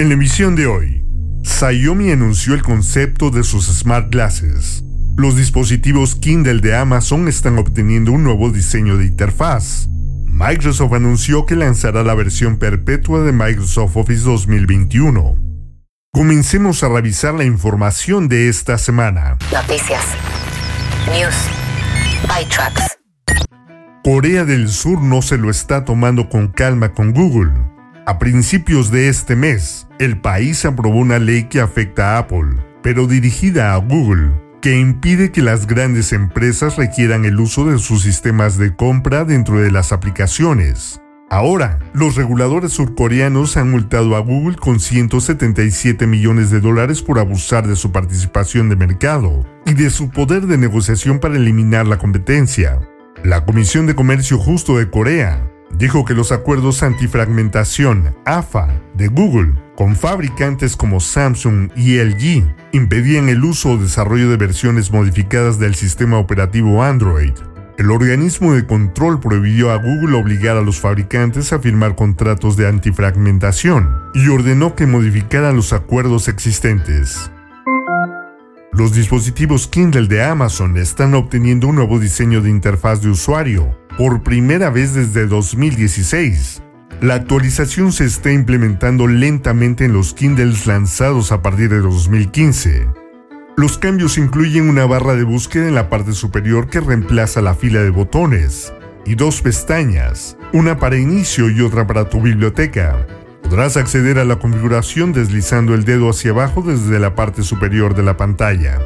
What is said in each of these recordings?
En la emisión de hoy, Xiaomi anunció el concepto de sus Smart Glasses. Los dispositivos Kindle de Amazon están obteniendo un nuevo diseño de interfaz. Microsoft anunció que lanzará la versión perpetua de Microsoft Office 2021. Comencemos a revisar la información de esta semana. Noticias. News. ByTrax. Corea del Sur no se lo está tomando con calma con Google. A principios de este mes, el país aprobó una ley que afecta a Apple, pero dirigida a Google, que impide que las grandes empresas requieran el uso de sus sistemas de compra dentro de las aplicaciones. Ahora, los reguladores surcoreanos han multado a Google con 177 millones de dólares por abusar de su participación de mercado y de su poder de negociación para eliminar la competencia. La Comisión de Comercio Justo de Corea dijo que los acuerdos antifragmentación AFA de Google con fabricantes como Samsung y LG impedían el uso o desarrollo de versiones modificadas del sistema operativo Android. El organismo de control prohibió a Google obligar a los fabricantes a firmar contratos de antifragmentación y ordenó que modificaran los acuerdos existentes. Los dispositivos Kindle de Amazon están obteniendo un nuevo diseño de interfaz de usuario, por primera vez desde 2016. La actualización se está implementando lentamente en los Kindles lanzados a partir de 2015. Los cambios incluyen una barra de búsqueda en la parte superior que reemplaza la fila de botones, y dos pestañas, una para inicio y otra para tu biblioteca. Podrás acceder a la configuración deslizando el dedo hacia abajo desde la parte superior de la pantalla.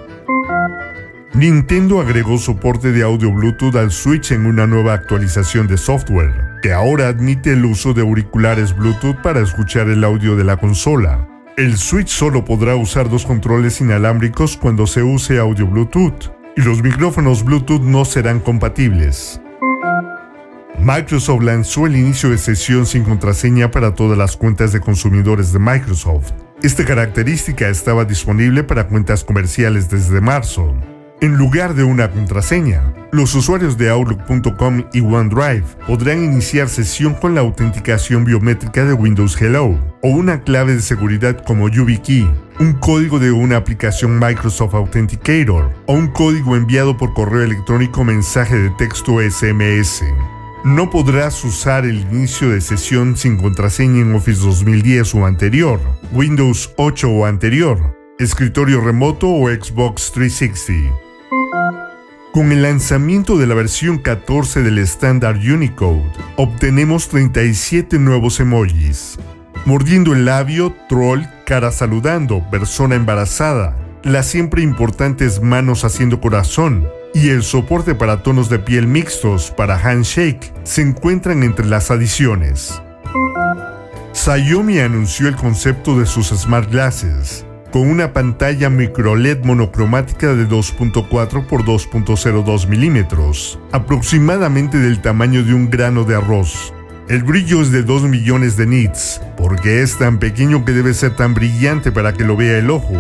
Nintendo agregó soporte de audio Bluetooth al Switch en una nueva actualización de software, que ahora admite el uso de auriculares Bluetooth para escuchar el audio de la consola. El Switch solo podrá usar dos controles inalámbricos cuando se use audio Bluetooth, y los micrófonos Bluetooth no serán compatibles. Microsoft lanzó el inicio de sesión sin contraseña para todas las cuentas de consumidores de Microsoft. Esta característica estaba disponible para cuentas comerciales desde marzo. En lugar de una contraseña, los usuarios de Outlook.com y OneDrive podrán iniciar sesión con la autenticación biométrica de Windows Hello o una clave de seguridad como YubiKey, un código de una aplicación Microsoft Authenticator o un código enviado por correo electrónico mensaje de texto SMS. No podrás usar el inicio de sesión sin contraseña en Office 2010 o anterior, Windows 8 o anterior, escritorio remoto o Xbox 360. Con el lanzamiento de la versión 14 del estándar Unicode, obtenemos 37 nuevos emojis. Mordiendo el labio, troll, cara saludando, persona embarazada, las siempre importantes manos haciendo corazón y el soporte para tonos de piel mixtos para handshake se encuentran entre las adiciones. Xiaomi anunció el concepto de sus Smart Glasses, con una pantalla micro LED monocromática de 2.4 por 2.02 milímetros, aproximadamente del tamaño de un grano de arroz. El brillo es de 2 millones de nits, porque es tan pequeño que debe ser tan brillante para que lo vea el ojo.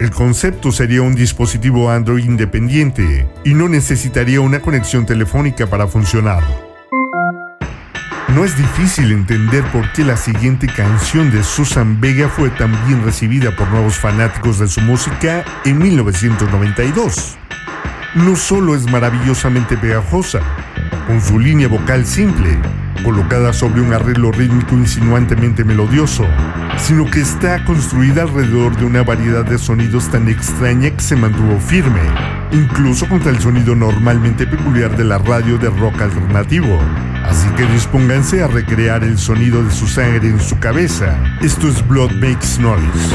El concepto sería un dispositivo Android independiente y no necesitaría una conexión telefónica para funcionar. No es difícil entender por qué la siguiente canción de Susan Vega fue tan bien recibida por nuevos fanáticos de su música en 1992. No solo es maravillosamente pegajosa, con su línea vocal simple, colocada sobre un arreglo rítmico insinuantemente melodioso, sino que está construida alrededor de una variedad de sonidos tan extraña que se mantuvo firme, incluso contra el sonido normalmente peculiar de la radio de rock alternativo. Así que dispónganse a recrear el sonido de su sangre en su cabeza. Esto es Blood Makes Noise.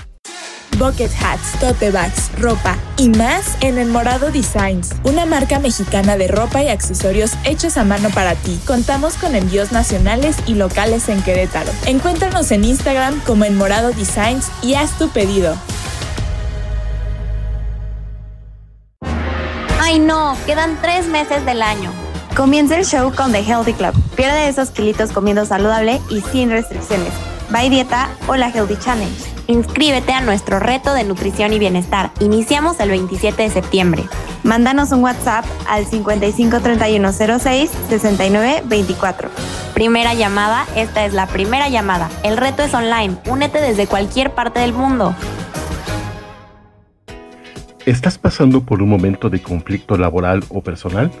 bucket hats, tote bags, ropa y más en El Morado Designs, una marca mexicana de ropa y accesorios hechos a mano para ti. Contamos con envíos nacionales y locales en Querétaro. Encuéntranos en Instagram como El Morado Designs y haz tu pedido. Ay no, quedan tres meses del año. Comienza el show con The Healthy Club. Pierde esos kilitos comiendo saludable y sin restricciones. By Dieta o la Healthy Challenge. Inscríbete a nuestro reto de nutrición y bienestar. Iniciamos el 27 de septiembre. Mándanos un WhatsApp al 553106 6924. Primera llamada, esta es la primera llamada. El reto es online. Únete desde cualquier parte del mundo. ¿Estás pasando por un momento de conflicto laboral o personal?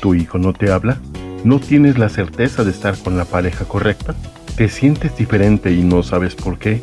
¿Tu hijo no te habla? ¿No tienes la certeza de estar con la pareja correcta? ¿Te sientes diferente y no sabes por qué?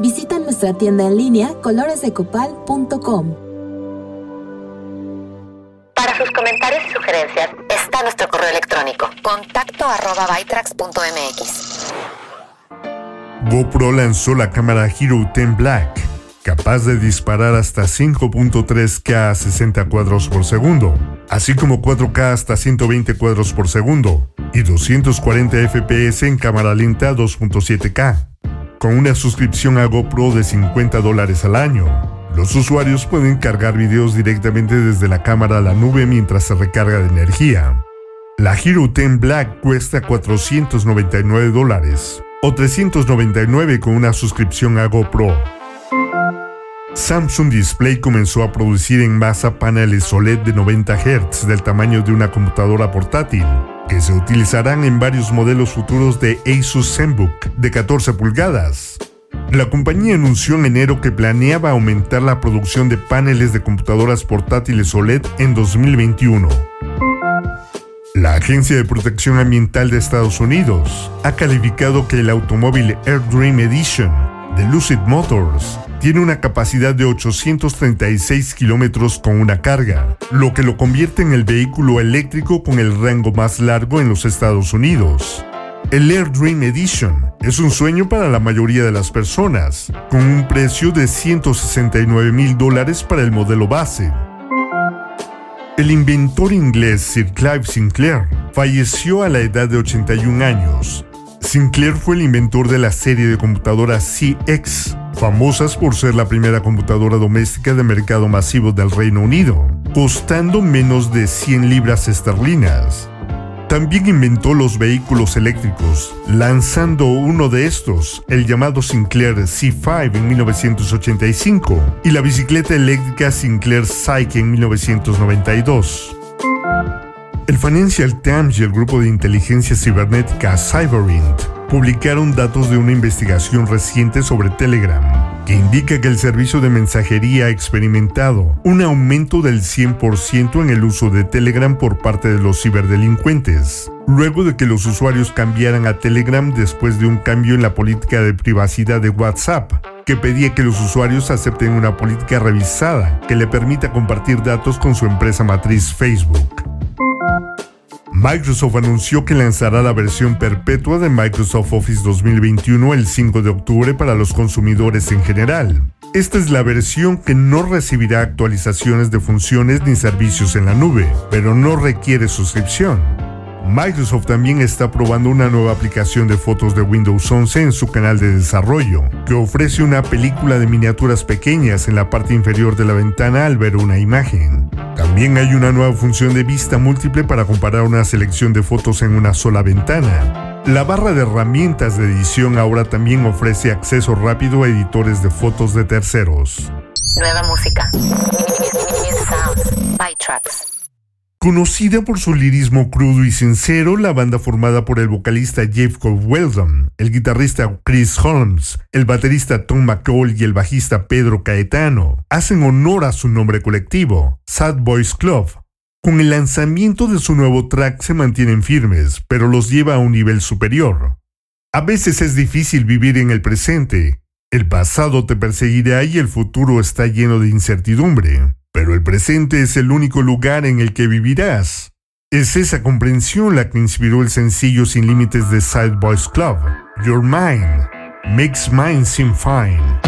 Visita nuestra tienda en línea coloresdecopal.com. Para sus comentarios y sugerencias está nuestro correo electrónico contacto arroba GoPro lanzó la cámara Hero 10 Black, capaz de disparar hasta 5.3K a 60 cuadros por segundo, así como 4K hasta 120 cuadros por segundo y 240 FPS en cámara lenta 2.7K. Con una suscripción a GoPro de 50 dólares al año, los usuarios pueden cargar videos directamente desde la cámara a la nube mientras se recarga de energía. La Hero 10 Black cuesta 499 dólares o 399 con una suscripción a GoPro. Samsung Display comenzó a producir en masa paneles OLED de 90 Hz del tamaño de una computadora portátil que se utilizarán en varios modelos futuros de Asus ZenBook de 14 pulgadas. La compañía anunció en enero que planeaba aumentar la producción de paneles de computadoras portátiles OLED en 2021. La Agencia de Protección Ambiental de Estados Unidos ha calificado que el automóvil AirDream Edition de Lucid Motors tiene una capacidad de 836 kilómetros con una carga, lo que lo convierte en el vehículo eléctrico con el rango más largo en los Estados Unidos. El Air Dream Edition es un sueño para la mayoría de las personas, con un precio de 169 mil dólares para el modelo base. El inventor inglés Sir Clive Sinclair falleció a la edad de 81 años. Sinclair fue el inventor de la serie de computadoras CX, famosas por ser la primera computadora doméstica de mercado masivo del Reino Unido, costando menos de 100 libras esterlinas. También inventó los vehículos eléctricos, lanzando uno de estos, el llamado Sinclair C5 en 1985, y la bicicleta eléctrica Sinclair Psyche en 1992. El Financial Times y el grupo de inteligencia cibernética Cyberint publicaron datos de una investigación reciente sobre Telegram, que indica que el servicio de mensajería ha experimentado un aumento del 100% en el uso de Telegram por parte de los ciberdelincuentes, luego de que los usuarios cambiaran a Telegram después de un cambio en la política de privacidad de WhatsApp, que pedía que los usuarios acepten una política revisada que le permita compartir datos con su empresa matriz Facebook. Microsoft anunció que lanzará la versión perpetua de Microsoft Office 2021 el 5 de octubre para los consumidores en general. Esta es la versión que no recibirá actualizaciones de funciones ni servicios en la nube, pero no requiere suscripción. Microsoft también está probando una nueva aplicación de fotos de Windows 11 en su canal de desarrollo, que ofrece una película de miniaturas pequeñas en la parte inferior de la ventana al ver una imagen. También hay una nueva función de vista múltiple para comparar una selección de fotos en una sola ventana. La barra de herramientas de edición ahora también ofrece acceso rápido a editores de fotos de terceros. Nueva música. Tracks. Conocida por su lirismo crudo y sincero, la banda formada por el vocalista Jacob Weldon, el guitarrista Chris Holmes, el baterista Tom McCall y el bajista Pedro Caetano hacen honor a su nombre colectivo, Sad Boys Club. Con el lanzamiento de su nuevo track se mantienen firmes, pero los lleva a un nivel superior. A veces es difícil vivir en el presente. El pasado te perseguirá y el futuro está lleno de incertidumbre pero el presente es el único lugar en el que vivirás. Es esa comprensión la que inspiró el sencillo sin límites de Side Boys Club, Your Mind, Makes Mine Seem Fine.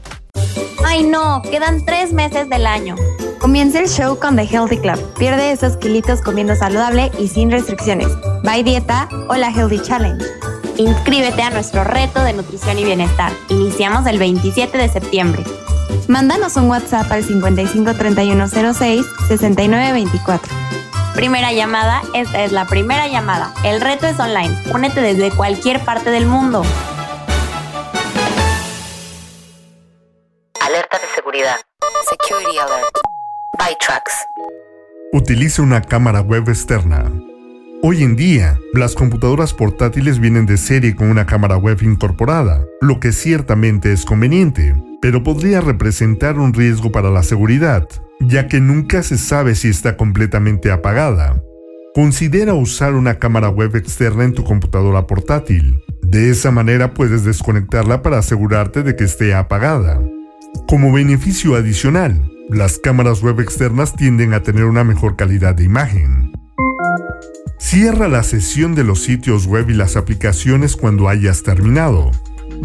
Ay no, quedan tres meses del año. Comienza el show con The Healthy Club. Pierde esos kilitos comiendo saludable y sin restricciones. Bye Dieta o la Healthy Challenge. Inscríbete a nuestro reto de nutrición y bienestar. Iniciamos el 27 de septiembre. Mándanos un WhatsApp al 55 3106 6924. Primera llamada, esta es la primera llamada. El reto es online. Únete desde cualquier parte del mundo. Security alert. Utilice una cámara web externa. Hoy en día, las computadoras portátiles vienen de serie con una cámara web incorporada, lo que ciertamente es conveniente, pero podría representar un riesgo para la seguridad, ya que nunca se sabe si está completamente apagada. Considera usar una cámara web externa en tu computadora portátil. De esa manera puedes desconectarla para asegurarte de que esté apagada. Como beneficio adicional, las cámaras web externas tienden a tener una mejor calidad de imagen. Cierra la sesión de los sitios web y las aplicaciones cuando hayas terminado.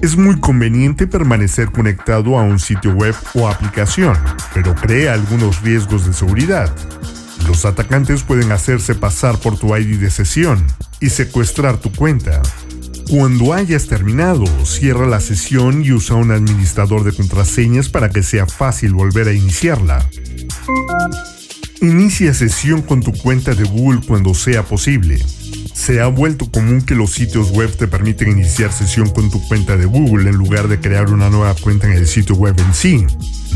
Es muy conveniente permanecer conectado a un sitio web o aplicación, pero crea algunos riesgos de seguridad. Los atacantes pueden hacerse pasar por tu ID de sesión y secuestrar tu cuenta. Cuando hayas terminado, cierra la sesión y usa un administrador de contraseñas para que sea fácil volver a iniciarla. Inicia sesión con tu cuenta de Google cuando sea posible. Se ha vuelto común que los sitios web te permiten iniciar sesión con tu cuenta de Google en lugar de crear una nueva cuenta en el sitio web en sí.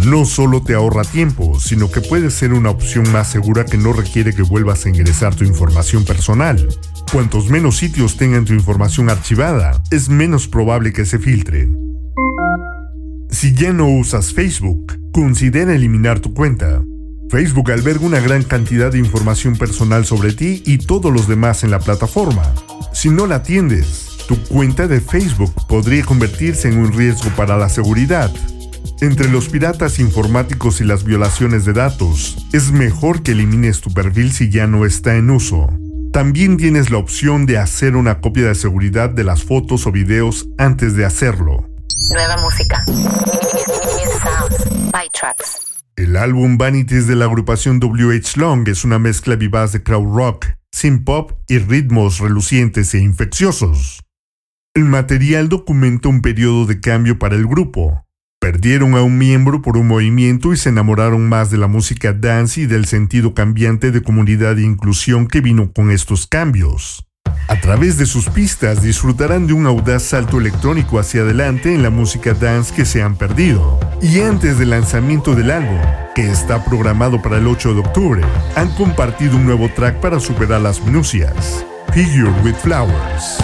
No solo te ahorra tiempo, sino que puede ser una opción más segura que no requiere que vuelvas a ingresar tu información personal. Cuantos menos sitios tengan tu información archivada, es menos probable que se filtre. Si ya no usas Facebook, considera eliminar tu cuenta. Facebook alberga una gran cantidad de información personal sobre ti y todos los demás en la plataforma. Si no la atiendes, tu cuenta de Facebook podría convertirse en un riesgo para la seguridad. Entre los piratas informáticos y las violaciones de datos, es mejor que elimines tu perfil si ya no está en uso. También tienes la opción de hacer una copia de seguridad de las fotos o videos antes de hacerlo. Nueva música. New sounds. By Tracks. El álbum Vanities de la agrupación WH Long es una mezcla vivaz de crowd rock, synth pop y ritmos relucientes e infecciosos. El material documenta un periodo de cambio para el grupo. Perdieron a un miembro por un movimiento y se enamoraron más de la música dance y del sentido cambiante de comunidad e inclusión que vino con estos cambios. A través de sus pistas disfrutarán de un audaz salto electrónico hacia adelante en la música dance que se han perdido. Y antes del lanzamiento del álbum, que está programado para el 8 de octubre, han compartido un nuevo track para superar las minucias. Figure with Flowers.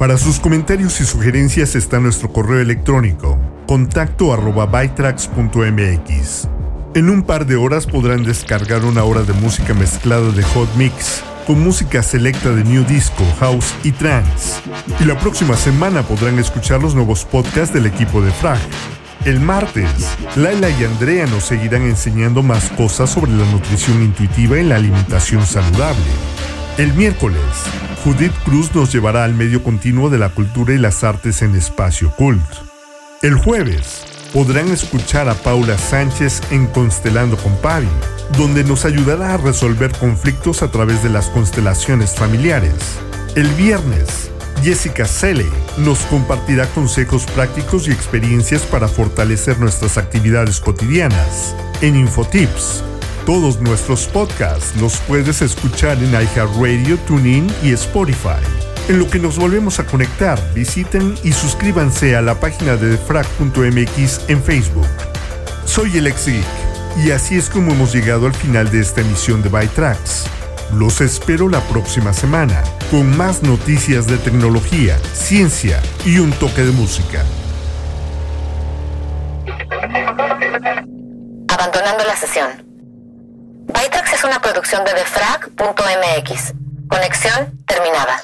Para sus comentarios y sugerencias está nuestro correo electrónico contacto arroba bytrax.mx. En un par de horas podrán descargar una hora de música mezclada de Hot Mix con música selecta de New Disco, House y Trance. Y la próxima semana podrán escuchar los nuevos podcasts del equipo de Frag. El martes, Laila y Andrea nos seguirán enseñando más cosas sobre la nutrición intuitiva y la alimentación saludable. El miércoles, Judith Cruz nos llevará al medio continuo de la cultura y las artes en Espacio Cult. El jueves podrán escuchar a Paula Sánchez en Constelando con Pavi. donde nos ayudará a resolver conflictos a través de las constelaciones familiares. El viernes, Jessica Selle nos compartirá consejos prácticos y experiencias para fortalecer nuestras actividades cotidianas. En Infotips, todos nuestros podcasts los puedes escuchar en iHeartRadio, TuneIn y Spotify. En lo que nos volvemos a conectar, visiten y suscríbanse a la página de defrag.mx en Facebook. Soy el y así es como hemos llegado al final de esta emisión de ByTrax. Los espero la próxima semana con más noticias de tecnología, ciencia y un toque de música. Abandonando la sesión. ByTrax es una producción de defrag.mx. Conexión terminada.